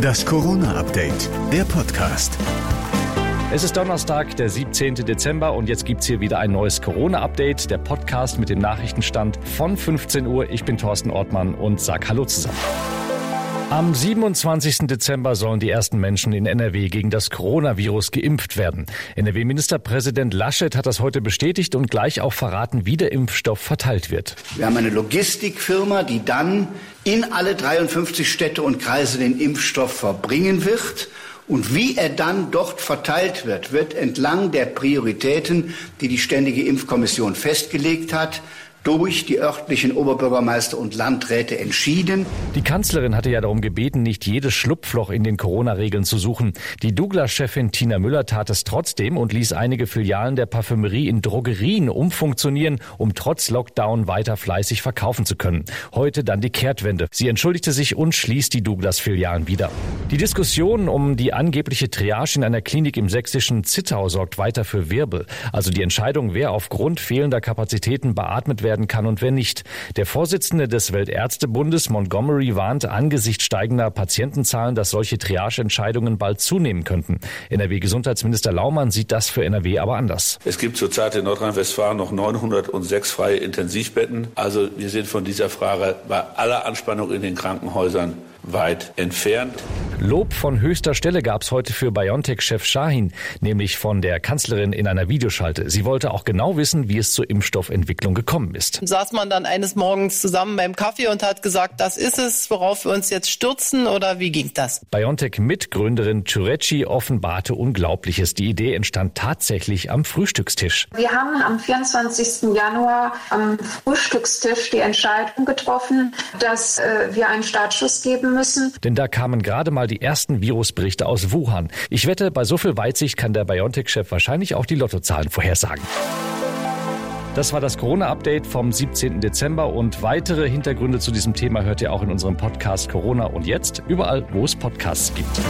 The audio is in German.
Das Corona-Update, der Podcast. Es ist Donnerstag, der 17. Dezember und jetzt gibt's hier wieder ein neues Corona-Update, der Podcast mit dem Nachrichtenstand von 15 Uhr. Ich bin Thorsten Ortmann und sag Hallo zusammen. Am 27. Dezember sollen die ersten Menschen in NRW gegen das Coronavirus geimpft werden. NRW-Ministerpräsident Laschet hat das heute bestätigt und gleich auch verraten, wie der Impfstoff verteilt wird. Wir haben eine Logistikfirma, die dann in alle 53 Städte und Kreise den Impfstoff verbringen wird. Und wie er dann dort verteilt wird, wird entlang der Prioritäten, die die Ständige Impfkommission festgelegt hat, durch die örtlichen Oberbürgermeister und Landräte entschieden. Die Kanzlerin hatte ja darum gebeten, nicht jedes Schlupfloch in den Corona-Regeln zu suchen. Die Douglas-Chefin Tina Müller tat es trotzdem und ließ einige Filialen der Parfümerie in Drogerien umfunktionieren, um trotz Lockdown weiter fleißig verkaufen zu können. Heute dann die Kehrtwende. Sie entschuldigte sich und schließt die Douglas-Filialen wieder. Die Diskussion um die angebliche Triage in einer Klinik im sächsischen Zittau sorgt weiter für Wirbel. Also die Entscheidung, wer aufgrund fehlender Kapazitäten beatmet werden werden kann und wer nicht. Der Vorsitzende des Weltärztebundes Montgomery warnt angesichts steigender Patientenzahlen, dass solche Triageentscheidungen bald zunehmen könnten. NRW-Gesundheitsminister Laumann sieht das für NRW aber anders. Es gibt zurzeit in Nordrhein-Westfalen noch 906 freie Intensivbetten. Also wir sind von dieser Frage bei aller Anspannung in den Krankenhäusern weit entfernt. Lob von höchster Stelle gab es heute für BioNTech-Chef Shahin, nämlich von der Kanzlerin in einer Videoschalte. Sie wollte auch genau wissen, wie es zur Impfstoffentwicklung gekommen ist. Saß man dann eines Morgens zusammen beim Kaffee und hat gesagt, das ist es, worauf wir uns jetzt stürzen oder wie ging das? BioNTech-Mitgründerin Churecci offenbarte Unglaubliches. Die Idee entstand tatsächlich am Frühstückstisch. Wir haben am 24. Januar am Frühstückstisch die Entscheidung getroffen, dass äh, wir einen Startschuss geben müssen. Denn da kamen gerade mal die ersten Virusberichte aus Wuhan. Ich wette, bei so viel Weitsicht kann der BioNTech-Chef wahrscheinlich auch die Lottozahlen vorhersagen. Das war das Corona-Update vom 17. Dezember und weitere Hintergründe zu diesem Thema hört ihr auch in unserem Podcast Corona und jetzt überall, wo es Podcasts gibt.